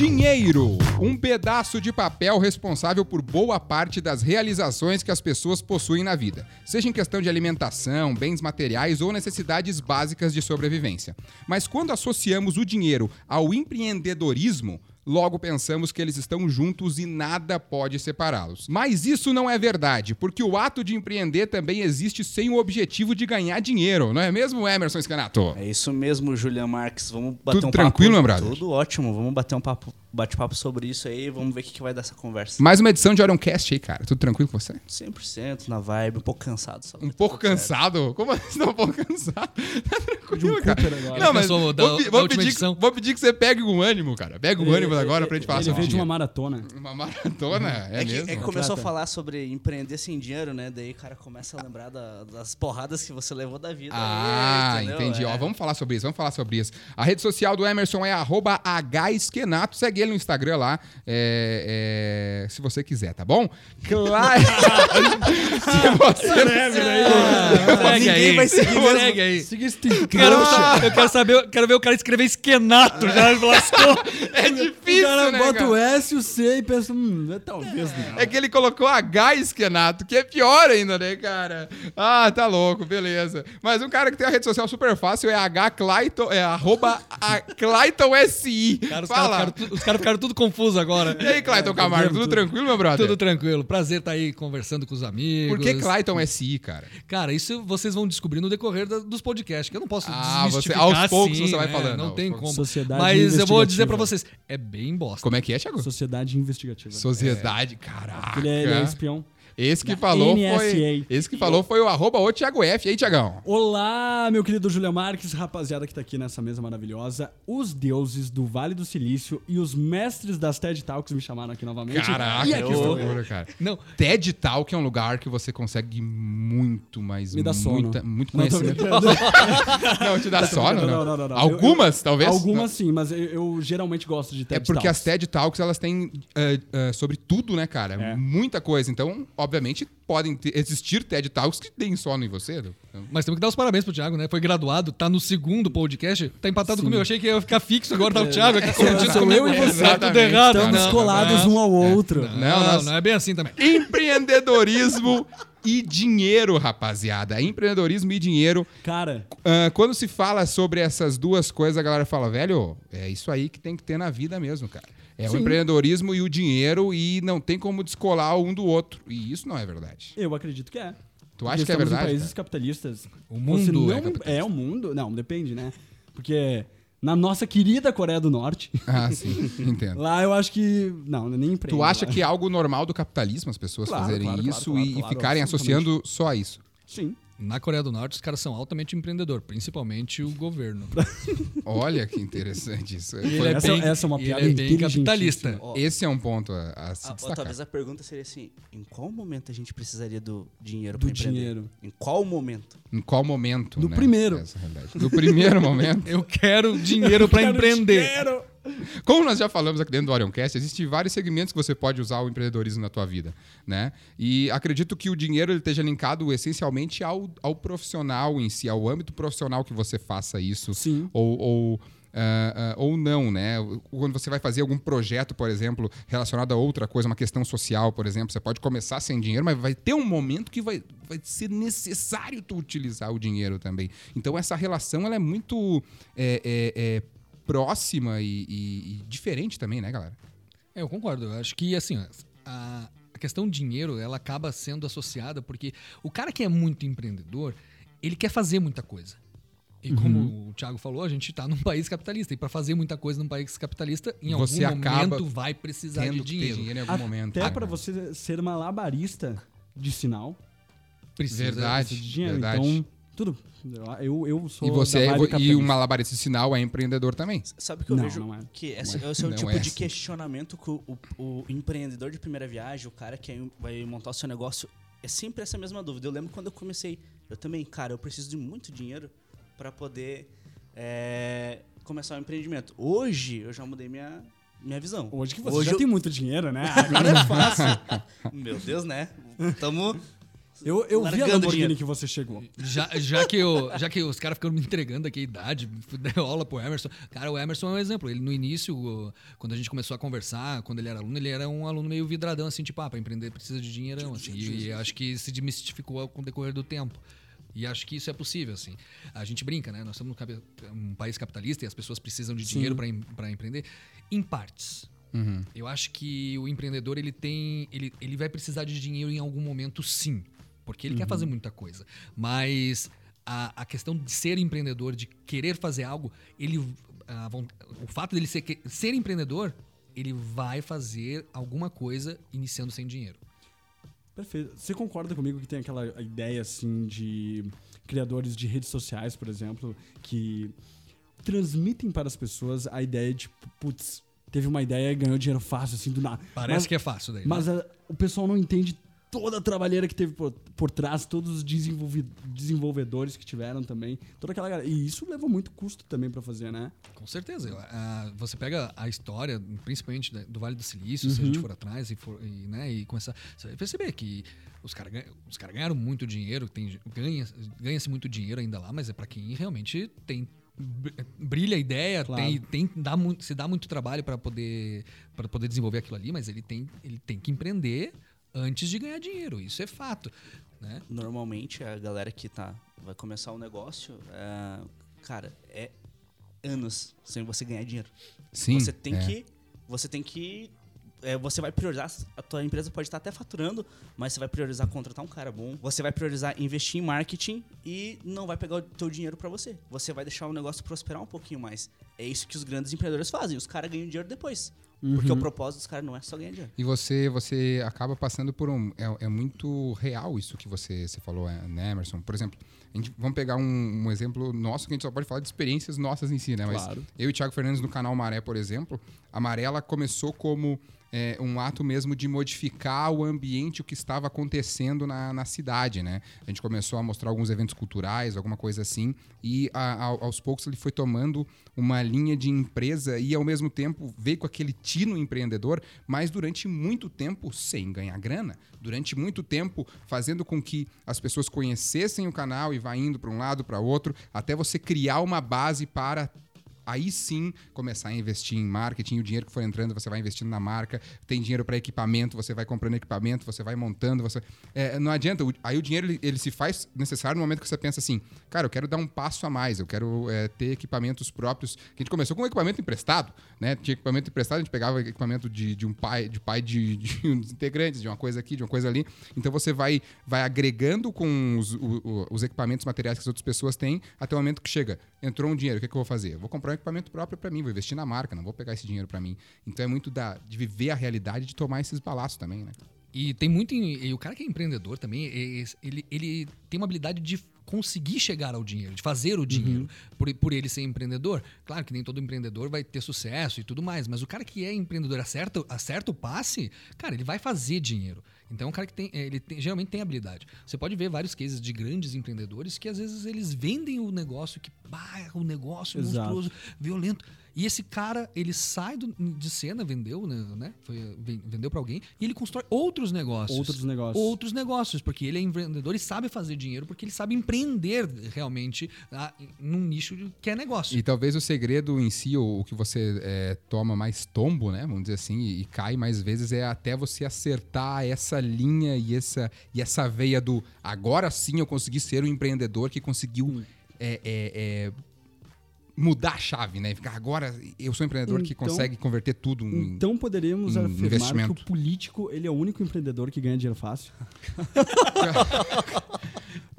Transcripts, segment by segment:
Dinheiro, um pedaço de papel responsável por boa parte das realizações que as pessoas possuem na vida, seja em questão de alimentação, bens materiais ou necessidades básicas de sobrevivência. Mas quando associamos o dinheiro ao empreendedorismo, logo pensamos que eles estão juntos e nada pode separá-los. Mas isso não é verdade, porque o ato de empreender também existe sem o objetivo de ganhar dinheiro, não é mesmo, Emerson Scanato? É isso mesmo, Julian Marques. Vamos bater Tudo um tranquilo, meu papo. brother? Tudo ótimo. Vamos bater um papo, bate-papo sobre isso aí. Vamos ver o que, que vai dar essa conversa. Mais uma edição de Orioncast aí, cara. Tudo tranquilo com você? 100% na vibe, um pouco cansado. Só. Um pouco cansado? Como assim? Um pouco cansado? Tá tranquilo, um cara. Agora. Não, mas da- vou, da vou última pedir, edição? vou pedir que você pegue um ânimo, cara. Pega um ânimo agora pra gente falar Ele veio de uma maratona. Uma maratona, é, É que, mesmo? é que começou a Atleta. falar sobre empreender sem dinheiro, né? Daí o cara começa a lembrar da- das porradas que você levou da vida. Ah, aí, entendi. Ó, É. vamos falar sobre isso, vamos falar sobre isso. A rede social do Emerson é arroba hesquenato. Segue ele no Instagram lá, é, é, se você quiser, tá bom? Claro. se você... Segue Ninguém aí. vai seguir mesmo. Segue aí. Siga esse Quero, eu quero saber, eu quero ver o cara escrever esquenato já lascou. É O difícil, cara né, bota cara? o S e o C e pensa, hum, talvez não. É que ele colocou H esquenato, que é pior ainda, né, cara? Ah, tá louco, beleza. Mas um cara que tem a rede social super fácil é H Clayton, é arroba a Clayton SI. Cara, os Fala. tu- os caras ficaram tudo confusos agora. E aí, Clayton Camargo, tudo, tudo. tranquilo, meu brother? Tudo tranquilo. Prazer estar aí conversando com os amigos. Por que Clayton SI, cara? Cara, isso vocês vão descobrir no decorrer da- dos podcasts, que eu não posso Ah, você- aos poucos assim, você vai né? falando, Não tem poucos. como. Sociedade Mas eu vou dizer pra vocês, é bem bosta. Como é que é, Thiago? Sociedade investigativa. Sociedade, caraca. Ele é, ele é espião. Esse que falou foi. Esse que falou foi o arroba o Thiago F. E aí, Tiagão? Olá, meu querido Julião Marques, rapaziada que tá aqui nessa mesa maravilhosa. Os deuses do Vale do Silício e os mestres das TED Talks me chamaram aqui novamente. Caraca, e que aqui estou. loucura, cara. Não, TED Talk é um lugar que você consegue muito, mas Me dá sono. muita, muito Não, tô conhecimento. brincando. não, te dá sono, não? Não, não, não, não. Algumas, Eu- eu- talvez? Algumas sim, mas eu, eu geralmente gosto de TED É porque Talks. as TED Talks, elas têm eh, eh, sobre tudo, né, cara? É. Muita coisa. Então, obviamente, podem ter- existir TED Talks que deem sono em você. né? Então, mas temos que dar os parabéns pro Thiago, né? Foi graduado, tá no segundo podcast, tá empatado comigo. Eu achei que ia ficar fixo agora, tá o Thiago aqui competindo sou eu e você. Tá tudo errado. Estamos Não, colados não, um ao outro. Não, Não, não, nós- não é bem assim também. Empreendedorismo e dinheiro, rapaziada. Empreendedorismo e dinheiro. Cara, Ah, quando se fala sobre essas duas coisas, a galera fala, velho, é isso aí que tem que ter na vida mesmo, cara. É o Sim. empreendedorismo e o dinheiro e não tem como descolar um do outro. E isso não é verdade. eu acredito que é. Tu Porque acha que é verdade? em países cara? capitalistas. O mundo não é capitalista. É o mundo? Não, depende, né? Porque na nossa querida Coreia do Norte, Ah, sim, entendo. lá eu acho que. Não, nem emprego. Tu acha lá. que é algo normal do capitalismo as pessoas Claro, fazerem claro, isso claro, e, e ficarem associando só a isso? Sim. Na Coreia do Norte, os caras são altamente empreendedor, principalmente o governo. Olha que interessante isso. E ele é Essa- bem, essa é uma piada ele é bem capitalista. Ó, Esse é um ponto a, a se ah, ó, destacar. talvez a pergunta seria assim: em qual momento a gente precisaria do dinheiro Do pra empreender? dinheiro. Em qual momento? Em qual momento? No né, primeiro. essa é a. No primeiro momento. Eu quero dinheiro pra empreender. Como nós já falamos aqui dentro do Orioncast, existem vários segmentos que você pode usar o empreendedorismo na tua vida, né? E acredito que o dinheiro ele esteja linkado essencialmente ao, ao profissional em si, ao âmbito profissional que você faça isso. Sim. Ou, ou, ah, ah, ou não, né? Quando você vai fazer algum projeto, por exemplo, relacionado a outra coisa, uma questão social, por exemplo, você pode começar sem dinheiro, mas vai ter um momento que vai, vai ser necessário tu utilizar o dinheiro também. Então essa relação ela é muito é, é, é, próxima e, e- e diferente também, né, galera? É, eu concordo. Eu acho que, assim, a, a questão dinheiro, ela acaba sendo associada porque o cara que é muito empreendedor, ele quer fazer muita coisa. E como Uhum. o Thiago falou, a gente está num país capitalista. E para fazer muita coisa num país capitalista, em Você algum acaba momento vai precisar Tendo de dinheiro. dinheiro em algum momento. Até Ah, pra você ser malabarista de sinal, Precisa. Verdade. precisa de dinheiro. verdade. Então, tudo. Eu, eu sou. E você da é, e um capitalista. malabarista sinal é empreendedor também. Sabe que eu Não, vejo não é. que esse, Não é. esse é o Não tipo é de assim. questionamento que o, o- o empreendedor de primeira viagem, o cara que vai montar o seu negócio, é sempre essa mesma dúvida. Eu lembro quando eu comecei, eu também, cara, eu preciso de muito dinheiro para poder é, começar o empreendimento. Hoje eu já mudei minha, minha visão. Hoje que você Hoje já eu- tem muito dinheiro, né? Agora é fácil. Meu Deus, né? Tamo Eu, eu vi a Lamborghini dinheiro. que você chegou. Já, já, que, eu, já que os caras ficam me entregando aqui a idade, deu aula pro Emerson. Cara, o Emerson é um exemplo. Ele, no início, quando a gente começou a conversar, quando ele era aluno, ele era um aluno meio vidradão, assim, tipo, ah, pra empreender precisa de dinheirão, assim. E, e acho que se desmistificou com o decorrer do tempo. E acho que isso é possível, assim. A gente brinca, né? Nós somos um país capitalista e as pessoas precisam de dinheiro para em, pra empreender. Em partes. Uhum. Eu acho que o empreendedor ele tem, ele, ele vai precisar de dinheiro em algum momento, sim, porque ele quer fazer muita coisa. Mas a, a questão de ser empreendedor, de querer fazer algo, ele, a o fato dele ser, ser empreendedor, ele vai fazer alguma coisa iniciando sem dinheiro. Perfeito. Você concorda comigo que tem aquela ideia, assim, de criadores de redes sociais, por exemplo, que transmitem para as pessoas a ideia de, putz, teve uma ideia e ganhou dinheiro fácil, assim, do nada. Parece Mas- que é fácil daí. né? Mas a- o pessoal não entende toda a trabalheira que teve por, por trás, todos os desenvolvedores que tiveram também, toda aquela galera. E isso leva muito custo também pra fazer, né? Com certeza. Ah, você pega a história, principalmente do Vale do Silício, se a gente for atrás e, for, e, né, e começar. Você vai perceber que os caras os cara ganharam muito dinheiro, tem, ganha, ganha-se muito dinheiro ainda lá, mas é para quem realmente tem. br- Brilha a ideia, Claro. tem, tem, dá muito, se dá muito trabalho para poder, pra poder desenvolver aquilo ali, mas ele tem, ele tem que empreender antes de ganhar dinheiro. Isso é fato. Né? Normalmente a galera que tá vai começar o negócio, é, cara, é anos sem você ganhar dinheiro. Sim. você tem é. que você tem que é, você vai priorizar a tua empresa pode estar até faturando mas você vai priorizar contratar um cara bom você vai priorizar investir em marketing e não vai pegar o teu dinheiro para você você vai deixar o negócio prosperar um pouquinho mais é isso que os grandes empreendedores fazem os caras ganham dinheiro depois porque o propósito dos caras não é só ganhar dinheiro E você, você acaba passando por um. É, é muito real isso que você, você falou, é, né, Emerson? Por exemplo, a gente, vamos pegar um, um exemplo nosso que a gente só pode falar de experiências nossas em si, né? Mas Claro. eu e o Thiago Fernandes no canal Maré, por exemplo, a Maré ela começou como é, um ato mesmo de modificar o ambiente, o que estava acontecendo na, na cidade, né? A gente começou a mostrar alguns eventos culturais, alguma coisa assim, e a- a- aos poucos ele foi tomando uma linha de empresa e ao mesmo tempo veio com aquele tino empreendedor, mas durante muito tempo sem ganhar grana, durante muito tempo fazendo com que as pessoas conhecessem o canal e vá indo para um lado para outro, até você criar uma base para aí sim começar a investir em marketing, o dinheiro que for entrando você vai investindo na marca, tem dinheiro para equipamento, você vai comprando equipamento, você vai montando, você É, não adianta, aí o dinheiro ele, ele se faz necessário no momento que você pensa assim, cara, eu quero dar um passo a mais, eu quero é, ter equipamentos próprios, a gente começou com equipamento emprestado, né? Tinha equipamento emprestado, a gente pegava equipamento de, de um pai, de pai de, de uns integrantes, de uma coisa aqui, de uma coisa ali, então você vai vai agregando com os, o- os equipamentos materiais que as outras pessoas têm, até o momento que chega, entrou um dinheiro, o que, que eu vou fazer? Vou comprar um equipamento próprio para mim, vou investir na marca, não vou pegar esse dinheiro para mim. Então é muito da, de viver a realidade, de tomar esses balaços também, né? E tem muito. E o cara que é empreendedor também, é- é- ele, ele tem uma habilidade de conseguir chegar ao dinheiro, de fazer o dinheiro. Por, por ele ser empreendedor. Claro que nem todo empreendedor vai ter sucesso e tudo mais, mas o cara que é empreendedor, acerta, acerta o passe, cara, ele vai fazer dinheiro. Então é um cara que tem, ele tem- geralmente tem habilidade. Você pode ver vários cases de grandes empreendedores que às vezes eles vendem o negócio que, bah, o negócio Exato. monstruoso, violento. E esse cara, ele sai do- de cena, vendeu, né? né? Foi, ven- vendeu para alguém, e ele constrói outros negócios. Outros negócios. Outros negócios, porque ele é empreendedor e sabe fazer dinheiro, porque ele sabe empreender realmente ah, num nicho que é negócio. E talvez o segredo em si, o, o que você é, toma mais tombo, né? Vamos dizer assim, e, e cai mais vezes, é até você acertar essa linha e essa, e essa veia do agora sim eu consegui ser um empreendedor que conseguiu é, é, é, mudar a chave, né? Ficar agora eu sou um empreendedor que Então- consegue converter tudo em. Então poderíamos em afirmar que o político ele é o único empreendedor que ganha dinheiro fácil.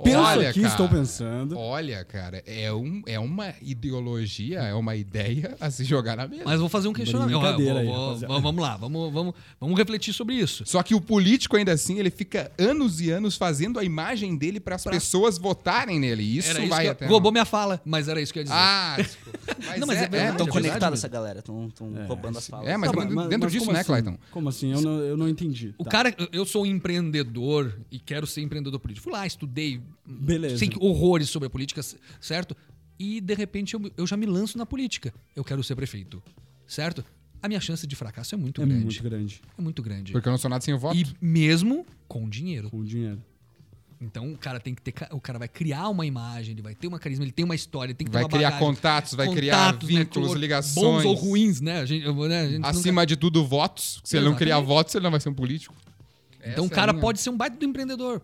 Penso Olha, aqui, cara, estou pensando. Olha, cara, é, um, é uma ideologia, é uma ideia a se jogar na mesa. Mas vou fazer um questionamento. Vou- aí, vou- vamos lá, vamos, vamos, vamos refletir sobre isso. Só que o político, ainda assim, ele fica anos e anos fazendo a imagem dele para as pessoas votarem nele. Isso isso vai eu- até. roubou minha fala, mas era isso que eu ia dizer. Ah, desculpa. Mas Não, mas é verdade, Estão é conectados verdade essa galera, estão roubando as falas. É, mas Tá, dentro- dentro disso, como né, assim? Clayton? Como assim? Eu não, eu não entendi. O Tá. cara, eu sou um empreendedor e quero ser empreendedor político. Fui lá, estudei, Beleza. sei que horrores sobre a política, certo? E de repente eu, eu já me lanço na política. Eu quero ser prefeito, certo? A minha chance de fracasso é muito É grande. muito grande. É muito grande. Porque eu não sou nada sem o voto. E mesmo com dinheiro. Com dinheiro. Então o cara tem que ter. O cara vai criar uma imagem, ele vai ter uma carisma, ele tem uma história, tem que Vai ter uma criar bagagem, contatos, vai criar contatos, vínculos, network, ligações. Bons ou ruins, né? A gente, né? A gente nunca- Acima de tudo, votos. Se ele não criar Exatamente. votos, ele não vai ser um político. Então o Essa é a cara linha. pode ser um baita do empreendedor.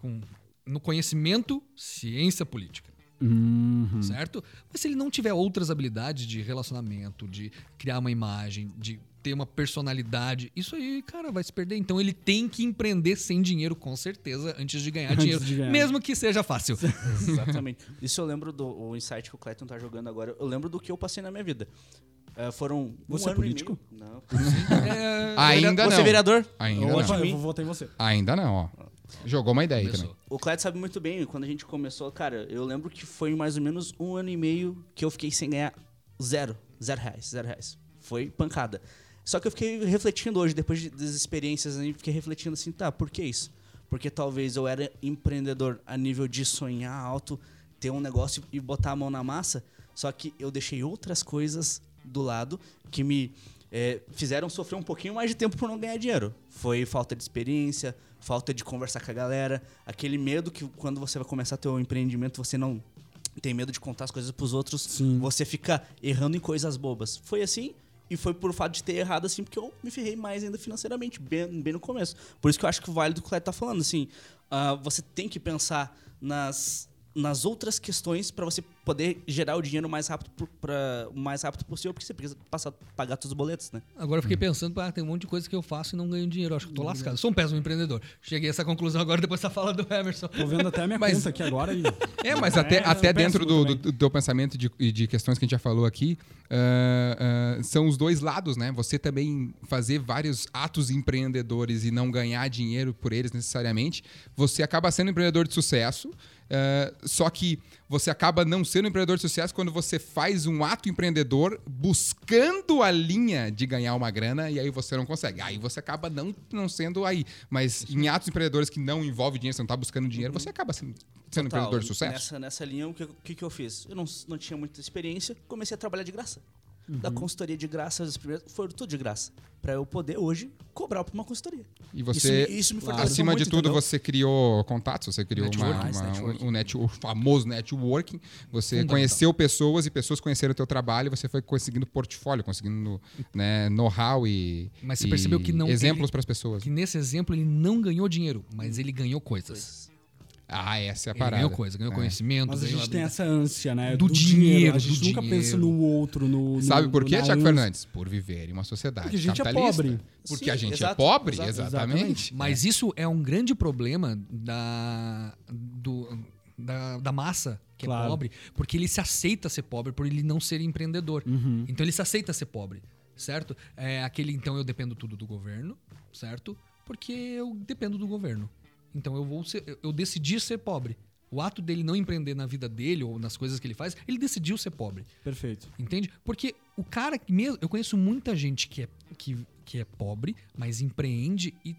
com- no conhecimento, ciência política. Uhum. Certo? Mas se ele não tiver outras habilidades de relacionamento, de criar uma imagem, de ter uma personalidade, isso aí, cara, vai se perder. Então ele tem que empreender sem dinheiro, com certeza, antes de ganhar Antes dinheiro. de ganhar. Mesmo que seja fácil. Exatamente. Isso eu lembro do o insight que o Clayton tá jogando agora. Eu lembro do que eu passei na minha vida. É, foram um Você é ano e político? Não. É, Ainda Você não. é vereador? Ainda Eu, não. eu vou votar em você. Ainda não, ó. Jogou uma ideia aí começou. também. O Clayton sabe muito bem, quando a gente começou, cara, eu lembro que foi mais ou menos um ano e meio que eu fiquei sem ganhar zero. Zero reais, zero reais. Foi pancada. Só que eu fiquei refletindo hoje, depois de- das experiências, aí, fiquei refletindo assim, tá, por que isso? Porque talvez eu era empreendedor a nível de sonhar alto, ter um negócio e botar a mão na massa, só que eu deixei outras coisas do lado que me é, fizeram sofrer um pouquinho mais de tempo por não ganhar dinheiro. Foi falta de experiência, falta de conversar com a galera, aquele medo que quando você vai começar teu empreendimento, você não tem medo de contar as coisas pros outros, Sim. você fica errando em coisas bobas. Foi assim e foi por fato de ter errado assim, porque eu me ferrei mais ainda financeiramente, bem, bem no começo. Por isso que eu acho que o vale do que o Cleto tá falando, assim, ah, você tem que pensar nas nas outras questões para você poder gerar o dinheiro o mais rápido pra, o mais rápido possível, porque você precisa passar, pagar todos os boletos, né? Agora eu fiquei pensando, ah, tem um monte de coisa que eu faço e não ganho dinheiro. Acho que eu tô lascado. Sou um péssimo empreendedor. Cheguei a essa conclusão agora depois da fala do Emerson. Tô vendo até a minha Mas- conta aqui agora e. É, mas até, É, até dentro do, do, do teu pensamento de, e de questões que a gente já falou aqui, ah, ah, são os dois lados, né? Você também fazer vários atos empreendedores e não ganhar dinheiro por eles necessariamente, você acaba sendo um empreendedor de sucesso. ah, só que você acaba não sendo um empreendedor de sucesso quando você faz um ato empreendedor buscando a linha de ganhar uma grana e aí você não consegue. Aí você acaba não, não sendo aí. Mas em atos empreendedores que não envolvem dinheiro, você não está buscando dinheiro, você acaba sendo, sendo um Total. empreendedor de sucesso. Nessa, nessa linha, o que, que, que eu fiz? Eu não, não tinha muita experiência, comecei a trabalhar de graça. Da Uhum. consultoria de graça, os primeiros foram tudo de graça. Pra eu poder hoje cobrar pra uma consultoria. E você, isso, me- isso me fortaleceu acima de muito, tudo, entendeu? você criou contatos, você criou uma, uma- Networking. um, net, o famoso networking. Você Fundamental. conheceu pessoas e pessoas conheceram o teu trabalho e você foi conseguindo portfólio, conseguindo né, know-how e, Mas você e percebeu que não- exemplos para as pessoas. Que nesse exemplo ele não ganhou dinheiro, mas ele ganhou coisas. Ah, essa é a Ele parada. ganhou coisa, ganhou É. conhecimento. Mas a gente tem habilidade. essa ânsia, né? Do dinheiro, A gente do nunca pensa dinheiro. no outro, no. no- Sabe por quê, Tiago. Fernandes? Por viver em uma sociedade Porque a gente é capitalista. pobre. Porque Sim, a gente é exato, pobre, exato. exatamente. Mas isso é um grande problema da, do- da, da massa que Claro. é pobre, porque ele se aceita ser pobre por ele não ser empreendedor. Uhum. Então ele se aceita ser pobre, certo? É aquele, então eu dependo tudo do governo, certo? Porque eu dependo do governo. Então eu vou ser, eu- decidi ser pobre. O ato dele não empreender na vida dele ou nas coisas que ele faz, ele decidiu ser pobre. Perfeito. Entende? Porque o cara que mesmo. Eu conheço muita gente que é, que, que é pobre, mas empreende e.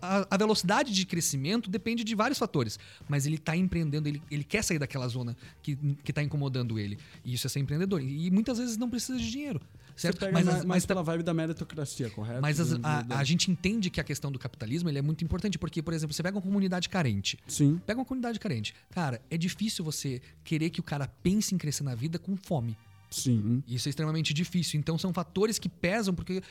A, a velocidade de crescimento depende de vários fatores. Mas ele tá empreendendo, ele, ele quer sair daquela zona que, que tá incomodando ele. E isso é ser empreendedor. E, muitas vezes não precisa de dinheiro. Certo? Você pega Mas, mais, as- mais mas, pela vibe da meritocracia, correto? mas as- a, a gente entende que a questão do capitalismo ele é muito importante. Porque, por exemplo, você pega uma comunidade carente. Sim. Pega uma comunidade carente. Cara, é difícil você querer que o cara pense em crescer na vida com fome. Sim. Isso é extremamente difícil. Então são fatores que pesam, porque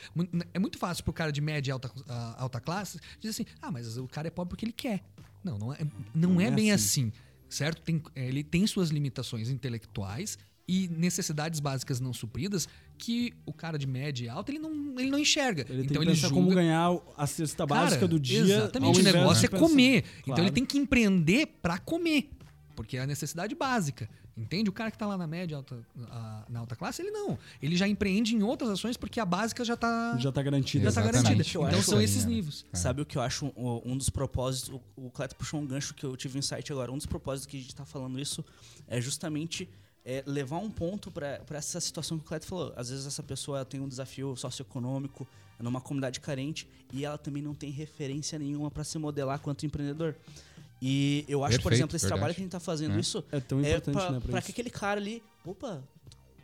é muito fácil pro cara de média e alta, alta classe dizer assim: ah, mas o cara é pobre porque ele quer. Não, não é, não Não é é bem assim. assim, certo? Tem, ele tem suas limitações intelectuais e necessidades básicas não supridas que o cara de média e alta ele não, ele não enxerga. Ele tem então que ele julga como ganhar a cesta básica Cara, do dia. Exatamente, o negócio é pensar- comer. Então Claro. ele tem que empreender pra comer. Porque é a necessidade básica. Entende? O cara que tá lá na média, alta, a- na alta classe, ele não. Ele já empreende em outras ações porque a básica já tá, Já tá garantido. já tá garantida. Então são esses é. níveis. Sabe o que eu acho um, um dos propósitos? O, o Cleto puxou um gancho que eu tive um insight agora. Um dos propósitos que a gente está falando isso é justamente é, levar um ponto para essa situação que o Cleto falou. Às vezes essa pessoa tem um desafio socioeconômico numa comunidade carente e ela também não tem referência nenhuma para se modelar quanto empreendedor. E eu acho, por Perfeito, exemplo, esse verdade. trabalho que a gente está fazendo É. isso É tão é importante, pra, né? Pra que aquele cara ali, opa,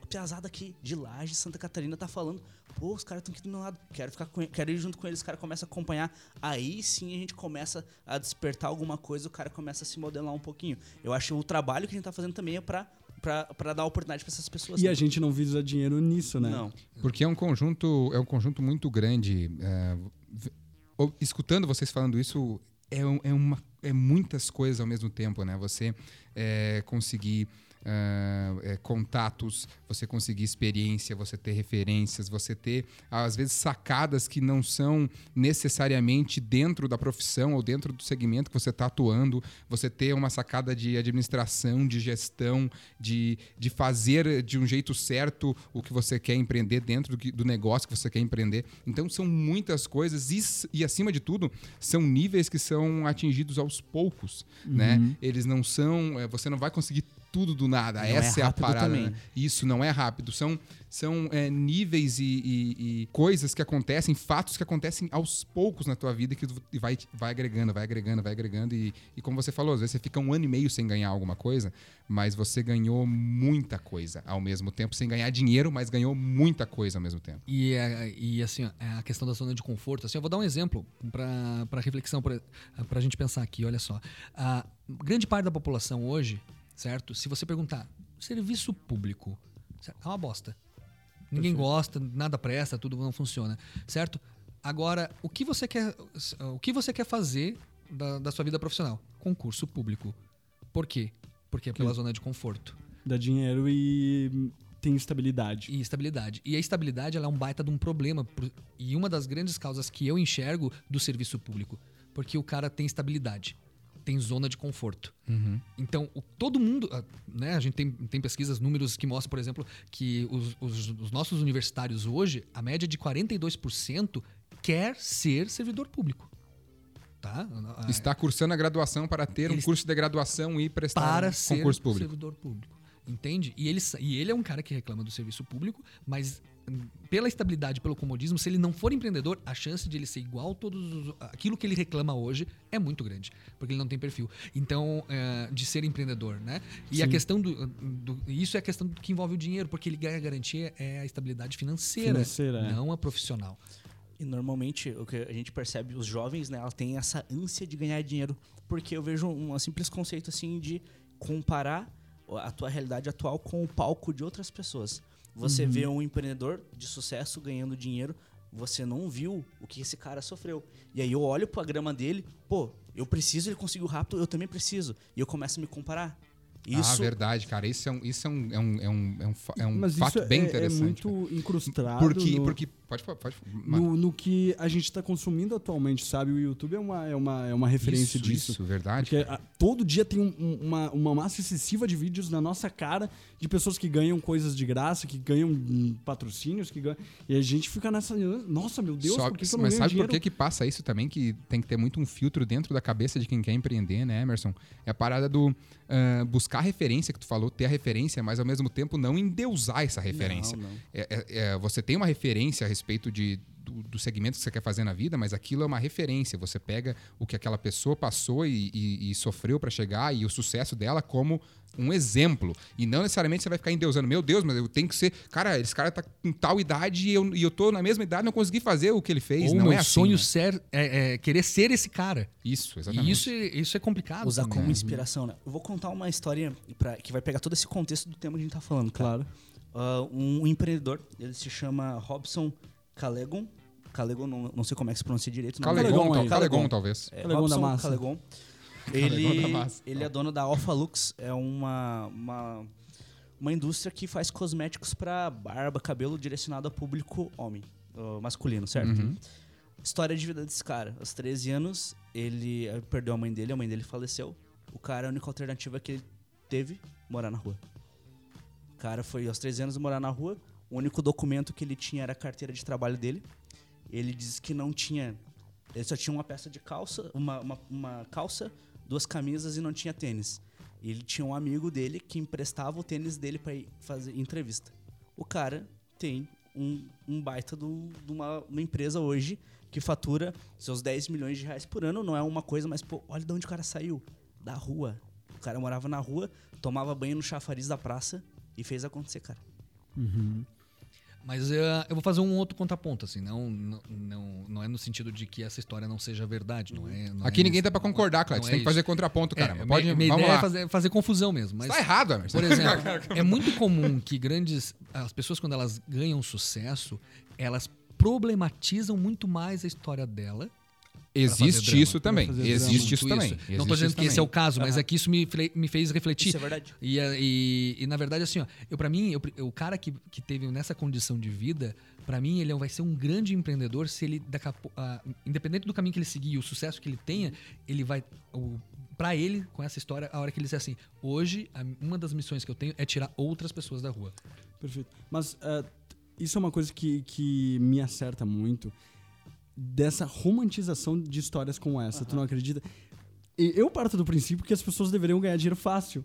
piazada aqui de Laje, Santa Catarina, tá falando, pô, os caras estão aqui do meu lado, quero, ficar com, quero ir junto com eles, os caras começam a acompanhar. Aí sim a gente começa a despertar alguma coisa, o cara começa a se modelar um pouquinho. Eu acho que o trabalho que a gente tá fazendo também é pra, pra, pra dar oportunidade pra essas pessoas. E né? a gente não visa dinheiro nisso, né? Não. Porque é um conjunto, é um conjunto muito grande. é, escutando vocês falando isso, é, é uma, é muitas coisas ao mesmo tempo, né? Você é, conseguir ah, é, contatos, você conseguir experiência, você ter referências, você ter, às vezes, sacadas que não são necessariamente dentro da profissão ou dentro do segmento que você está atuando, você ter uma sacada de administração, de gestão, de, de fazer de um jeito certo o que você quer empreender dentro do, que- do negócio que você quer empreender. Então, são muitas coisas e, e, acima de tudo, são níveis que são atingidos aos poucos, né? Eles não são... é, Você não vai conseguir tudo do nada. Não é Essa é, a rápido parada. né? Isso não é rápido. São, são é, níveis e, e- e coisas que acontecem, fatos que acontecem aos poucos na tua vida que tu- vai, vai agregando, vai agregando, vai agregando. E, e como você falou, às vezes você fica um ano e meio sem ganhar alguma coisa, mas você ganhou muita coisa ao mesmo tempo, sem ganhar dinheiro, mas ganhou muita coisa ao mesmo tempo. E, é- e assim, é a questão da zona de conforto. Assim, eu vou dar um exemplo para reflexão, para a gente pensar aqui. Olha só. A grande parte da população hoje, certo? Se você perguntar, serviço público certo? é uma bosta. Ninguém gosta, nada presta, tudo não funciona, certo? Agora, o que você quer, o que você quer fazer da, da sua vida profissional? Concurso público. Por quê? Porque é pela zona de conforto Dá dinheiro e tem estabilidade. e estabilidade. E a estabilidade ela é um baita de um problema. E uma das grandes causas que eu enxergo do serviço público. Porque o cara tem estabilidade, tem zona de conforto. Então, o- todo mundo. ah, Né, a gente tem, tem pesquisas, números que mostram, por exemplo, que os, os- os nossos universitários hoje, a média de 42% quer ser servidor público. Tá? Ah, Está cursando a graduação para ter um curso de graduação e prestar para um ser concurso público. servidor público. Entende? E ele, e ele é um cara que reclama do serviço público, mas pela estabilidade, pelo comodismo, se ele não for empreendedor, a chance de ele ser igual a todos os, aquilo que ele reclama hoje é muito grande, porque ele não tem perfil. Então, é, de ser empreendedor, né? E a Sim. questão do, do- isso é a questão que envolve o dinheiro, porque ele ganha garantia é a estabilidade financeira, Financeira, é. não a profissional. E normalmente o que a gente percebe, os jovens, né, ela tem essa ânsia de ganhar dinheiro, porque eu vejo um simples conceito assim de comparar a tua realidade atual com o palco de outras pessoas. Você vê um empreendedor de sucesso ganhando dinheiro, você não viu o que esse cara sofreu. E aí eu olho pra grama dele, pô, eu preciso, ele conseguiu rápido, eu também preciso. E eu começo a me comparar. Ah, Isso verdade, cara. Isso é um, isso é um, é um, é um, é um, é Mas fato isso bem é, é interessante. cara. muito incrustado porque, no, porque. Pode pode no, no que a gente está consumindo atualmente, sabe? O YouTube é uma, é uma, é uma referência isso, disso. Isso, verdade. Porque ah, todo dia tem um- um- uma, uma massa excessiva de vídeos na nossa cara de pessoas que ganham coisas de graça, que ganham patrocínios, que ganham. E a gente fica nessa. Nossa, meu Deus, Só- por que, que eu não mas sabe dinheiro? por que, que passa isso também? Que tem que ter muito um filtro dentro da cabeça de quem quer empreender, né, Emerson? É a parada do ah, buscar a referência que tu falou, ter a referência, mas ao mesmo tempo não endeusar essa referência. Não, não. É- é- é, você tem uma referência a respeito de, do, do segmento que você quer fazer na vida, mas aquilo é uma referência. Você pega o que aquela pessoa passou e, e- e sofreu para chegar e o sucesso dela como um exemplo. E não necessariamente você vai ficar endeusando. Meu Deus, mas eu tenho que ser. Cara, esse cara tá com tal idade e eu, e eu tô na mesma idade e não consegui fazer o que ele fez. Ou não meu é assim, sonho né? ser, é, é querer ser esse cara. Isso, E exatamente. isso, é- isso é complicado. usar como inspiração, né? Eu vou contar uma história pra, que vai pegar todo esse contexto do tema que a gente tá falando. Claro. Ah, um, empreendedor, ele se chama Robson Calegon. Calegon, não, não sei como é que se pronuncia direito. Calegon, Calegon. Calegon, Calegon. talvez. É, Calegon da Robson massa. Calegon. Calegon da Ele, massa. ele é dono da Alpha Lux, é uma, uma, uma indústria que faz cosméticos para barba, cabelo direcionado a público homem, ah, masculino, certo? Uhum. História de vida desse cara. Aos 13 anos, ele perdeu a mãe dele, a mãe dele faleceu. O cara, a única alternativa que ele teve, morar na rua. Cara foi aos 13 anos morar na rua. O único documento que ele tinha era a carteira de trabalho dele. Ele disse que não tinha. Ele só tinha uma peça de calça, uma, uma, uma calça, duas camisas e não tinha tênis. Ele tinha um amigo dele que emprestava o tênis dele para ir fazer entrevista. O cara tem um, um baita do- de uma, uma empresa hoje que fatura seus 10 milhões de reais por ano. Não é uma coisa, mas pô, olha de onde o cara saiu. Da rua. O cara morava na rua, tomava banho no chafariz da praça e fez acontecer, cara. Mas eh, eu vou fazer um outro contraponto, assim, não, não, não, é no sentido de que essa história não seja verdade, não é... não Aqui é ninguém isso, tá é- concordar, Cleiton. não Você é tem que isso. fazer contraponto, cara. É, Pode, minha vamos ideia lá. é fazer, fazer confusão mesmo, mas... Tá errado, Emerson. Por exemplo, é muito comum que grandes. As pessoas, quando elas ganham sucesso, elas problematizam muito mais a história dela. Existe drama. isso também. Existe isso também. Não tô Existe dizendo que esse é o caso, mas aqui isso me, me fez refletir. Isso é verdade. E, a- e, e, na verdade, assim, ó, eu, pra mim, eu, o cara que, que teve nessa condição de vida, pra mim, ele vai ser um grande empreendedor se ele, daqui a pou- ah, independente do caminho que ele seguir e o sucesso que ele tenha, ele vai. O, pra ele, com essa história, a hora que ele disser assim: hoje, a- uma das missões que eu tenho é tirar outras pessoas da rua. Perfeito. Mas ah, isso é uma coisa que, que me acerta muito. Dessa romantização de histórias como essa. Tu não acredita? Eu parto do princípio que as pessoas deveriam ganhar dinheiro fácil.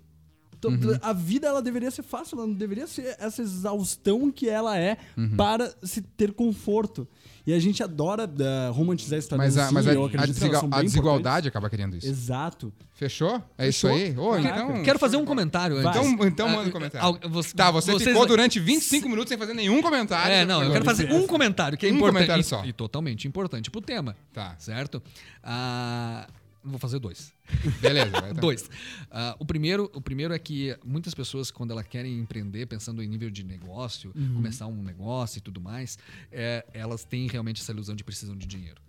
Então, A vida ela deveria ser fácil, ela não deveria ser essa exaustão que ela é para se ter conforto. E a gente adora ah, romantizar histórias Mas, a, mas a, eu a acredito que desigual- a desigualdade acaba querendo isso. Exato. Fechou? É isso Fechou. aí? Ô, então. Quero fazer um comentário antes. Então, então Ah, manda um comentário. al- você- Tá, você vocês- ficou durante 25 minutos sem fazer nenhum comentário. É, não, eu quero fazer um comentário que é Um importante. comentário e- só. E, totalmente importante pro tema. Tá. Certo? Ah, vou fazer dois. Beleza. vai, tá. Dois. Ah, o, primeiro, o primeiro é que muitas pessoas, quando elas querem empreender, pensando em nível de negócio, começar um negócio e tudo mais, é, elas têm realmente essa ilusão de precisam de dinheiro.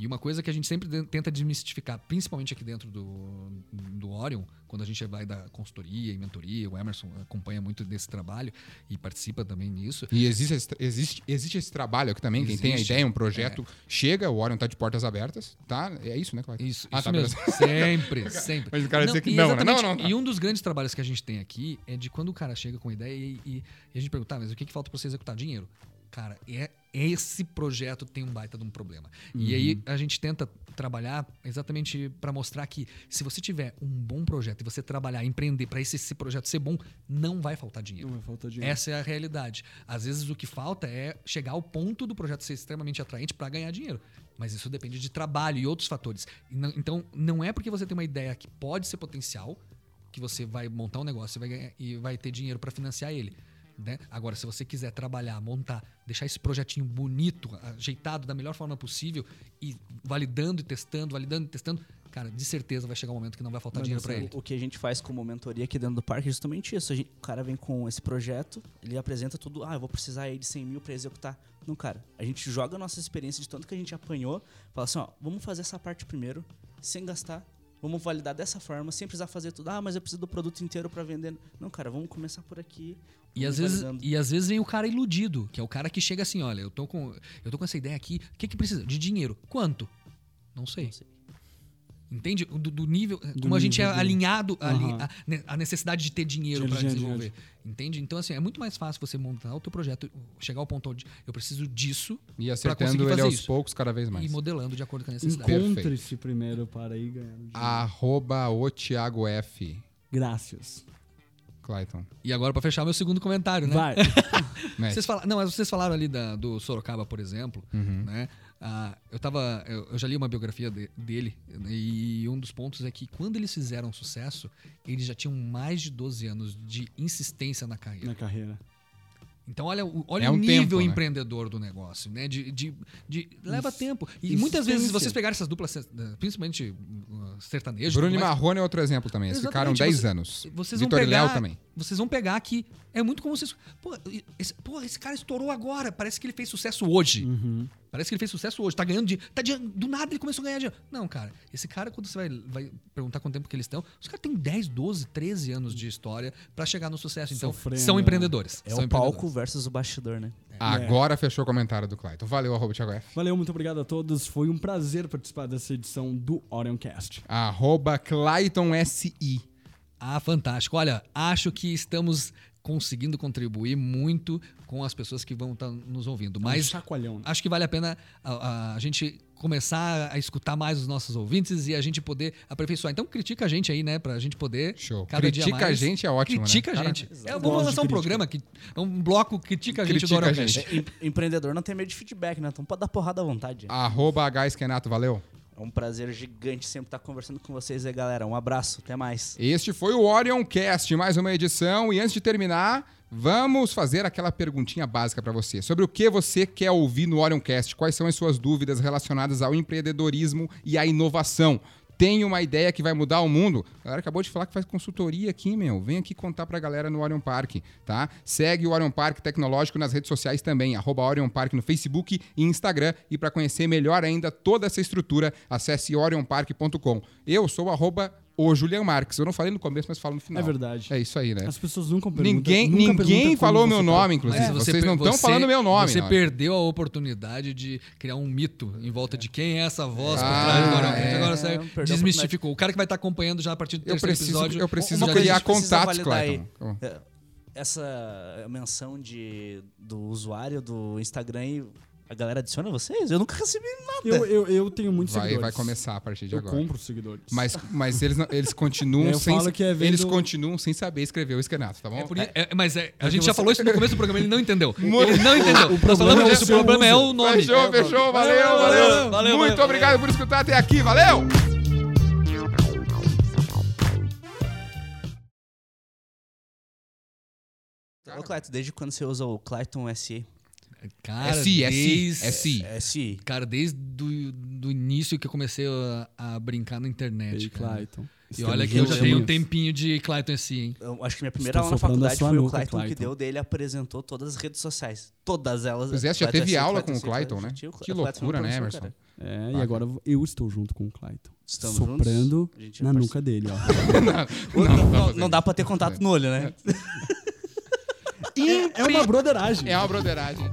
E uma coisa que a gente sempre tenta desmistificar, principalmente aqui dentro do, do Orion, quando a gente vai da consultoria e mentoria, o Emerson acompanha muito desse trabalho e participa também nisso. E existe, esse- existe, existe esse trabalho aqui também. Quem tem a Existe. ideia, um projeto, chega, o Orion tá de portas abertas, tá? É isso, né, Cláudio? Isso, Ah, isso tá, mesmo. Sempre, sempre. Mas o cara dizer que não, né? exatamente- Não, não, não. E um dos grandes trabalhos que a gente tem aqui é de quando o cara chega com ideia e, e- e a gente pergunta, tá, mas o que, que falta pra você executar? Dinheiro. Cara, é, esse projeto tem um baita de um problema. E aí Uhum. a gente tenta trabalhar exatamente para mostrar que se você tiver um bom projeto e você trabalhar, empreender para esse, esse projeto ser bom, não vai faltar dinheiro. Não vai faltar dinheiro. Essa é a realidade. Às vezes o que falta é chegar ao ponto do projeto ser extremamente atraente para ganhar dinheiro. Mas isso depende de trabalho e outros fatores. Então, não é porque você tem uma ideia que pode ser potencial que você vai montar um negócio e vai, ganhar- e vai ter dinheiro para financiar ele. Né? Agora, se você quiser trabalhar, montar, deixar esse projetinho bonito, ajeitado da melhor forma possível e validando e testando, validando e testando, cara, de certeza vai chegar um momento que não vai faltar Vai dinheiro dar para ele. O que a gente faz como mentoria aqui dentro do parque é justamente isso. A gente- o cara vem com esse projeto, ele apresenta tudo. Ah, eu vou precisar aí de 100 mil pra executar. Não, cara. A gente joga a nossa experiência de tanto que a gente apanhou. Fala assim, ó, vamos fazer essa parte primeiro, sem gastar. Vamos validar dessa forma, sem precisar fazer tudo. Ah, mas eu preciso do produto inteiro pra vender. Não, cara, vamos começar por aqui. E às, vezes, e às vezes vem o cara iludido, que é o cara que chega assim, olha, eu tô com, eu tô com essa ideia aqui, o que que precisa? De dinheiro. Quanto? Não sei. Não sei. Entende? Do, do nível, como a gente é nível do- alinhado ali, Aham. a, ne- a necessidade de ter dinheiro para dinheiro, desenvolver. Entende? Então, assim, é muito mais fácil você montar o teu projeto, chegar ao ponto onde eu preciso disso E acertando ele aos isso. poucos, cada vez mais. e modelando de acordo com a necessidade. Encontre-se primeiro para ir ganhar dinheiro. Arroba o Thiago F. Graças. Clayton. E agora, para fechar meu segundo comentário, né? Vai. Vocês falaram, não, mas vocês falaram ali da- do Sorocaba, por exemplo, Uhum. né? Ah, eu tava, eu, eu já li uma biografia de- dele e um dos pontos é que quando eles fizeram sucesso, eles já tinham mais de 12 anos de insistência na carreira. Na carreira. Então olha, o- olha É o um nível tempo, né? empreendedor do negócio, né? De, de, de- leva Isso. tempo. E muitas vezes vocês pegarem essas duplas, eh, principalmente uh, sertanejo, Bruno e Marrone é outro exemplo também. Eles ficaram Exatamente, 10 você- anos. vocês vão Vitor e pegar, Léo também. Vocês vão pegar que é muito como vocês. Pô esse, pô, esse cara estourou agora. Parece que ele fez sucesso hoje. Uhum. Parece que ele fez sucesso hoje. Tá ganhando dinheiro. Tá dinheiro- do nada ele começou a ganhar dinheiro. Não, cara. Esse cara, quando você vai, vai perguntar quanto tempo que eles estão, os caras têm 10, 12, 13 anos de história pra chegar no sucesso. Então, Sofrendo, são né? empreendedores. É são o palco versus o bastidor, né? Agora fechou o comentário do Clayton. Valeu, arroba Thiago F. Valeu, muito obrigado a todos. Foi um prazer participar dessa edição do Orioncast. Arroba Clayton SI. Ah, fantástico. Olha, acho que estamos conseguindo contribuir muito com as pessoas que vão estar nos ouvindo. um Mas chacoalhão. né? acho que vale a pena a, a- a gente começar a escutar mais os nossos ouvintes e a gente poder aperfeiçoar. Então critica a gente aí, né? Pra gente poder. Show. Cada dia Critica a mais- gente é ótimo, né? Critica a Cara, gente. exato. É, vamos de lançar um crítica. programa que é um bloco critica a gente Critica do a gente. É, em- empreendedor não tem medo de feedback, né? Então pode dar porrada à vontade. Arroba H Esquenato, valeu. É um prazer gigante sempre estar conversando com vocês aí, galera. Um abraço, até mais. Este foi o Orion Cast, mais uma edição. E antes de terminar, vamos fazer aquela perguntinha básica para você. Sobre o que você quer ouvir no Orion Cast? Quais são as suas dúvidas relacionadas ao empreendedorismo e à inovação? Tem uma ideia que vai mudar o mundo? A galera acabou de falar que faz consultoria aqui, meu. Vem aqui contar pra galera no Orion Park, tá? Segue o Orion Park Tecnológico nas redes sociais também, arroba Orion Park no Facebook e Instagram. E para conhecer melhor ainda toda essa estrutura, acesse orionpark.com. Eu sou arroba o Julian Marques. Eu não falei no começo, mas falo no final. É verdade. É isso aí, né? As pessoas nunca perguntam. Ninguém, nunca ninguém falou meu você nome, tá. inclusive. Mas vocês não estão você- falando meu nome. Você não. perdeu a oportunidade de criar um mito em volta de quem é essa voz por Ah, trás do Orion é. Agora você desmistificou. O cara que vai estar acompanhando já a partir do Eu terceiro preciso, episódio. eu preciso criar contatos. Clayton. É, Essa menção de, do usuário do Instagram e a galera adiciona vocês? Eu nunca recebi nada. Eu, eu, eu tenho muitos Vai, seguidores. vai começar a partir de Eu agora. compro seguidores. Mas, mas eles, não- eles continuam Eu sem falo que é vendo- eles continuam sem saber escrever o esquemato, tá bom? É por i- é- mas é, a gente você- já falou isso no começo do programa, ele não entendeu. Ele não entendeu. Problema falamos é o disso, o problema é o nome. Fechou, fechou, valeu, valeu. valeu, valeu, Muito valeu. obrigado por escutar até aqui, valeu! Ô, Clayton, desde quando você usa o Clayton SE? Cara, SI, SI, desde, SI. SI. Cara, desde do, do início que eu comecei a, a brincar na internet. Ei, cara. Clayton. E olha que eu já tenho um tempinho de Clayton SI, hein? Eu acho que minha primeira Estou aula na faculdade foi o nuca, Clayton, que Clayton. deu dele apresentou todas as redes sociais. Todas elas. Pois é, você já Clayton teve aula com o Clayton, né? O Que Clayton loucura, é né, Emerson? cara. É, e agora eu estou junto com o Clayton. Estamos soprando é na parceiro. nuca dele, ó. Não, Não, dá não, não dá pra ter contato no olho, né? é uma broderagem. É uma broderagem.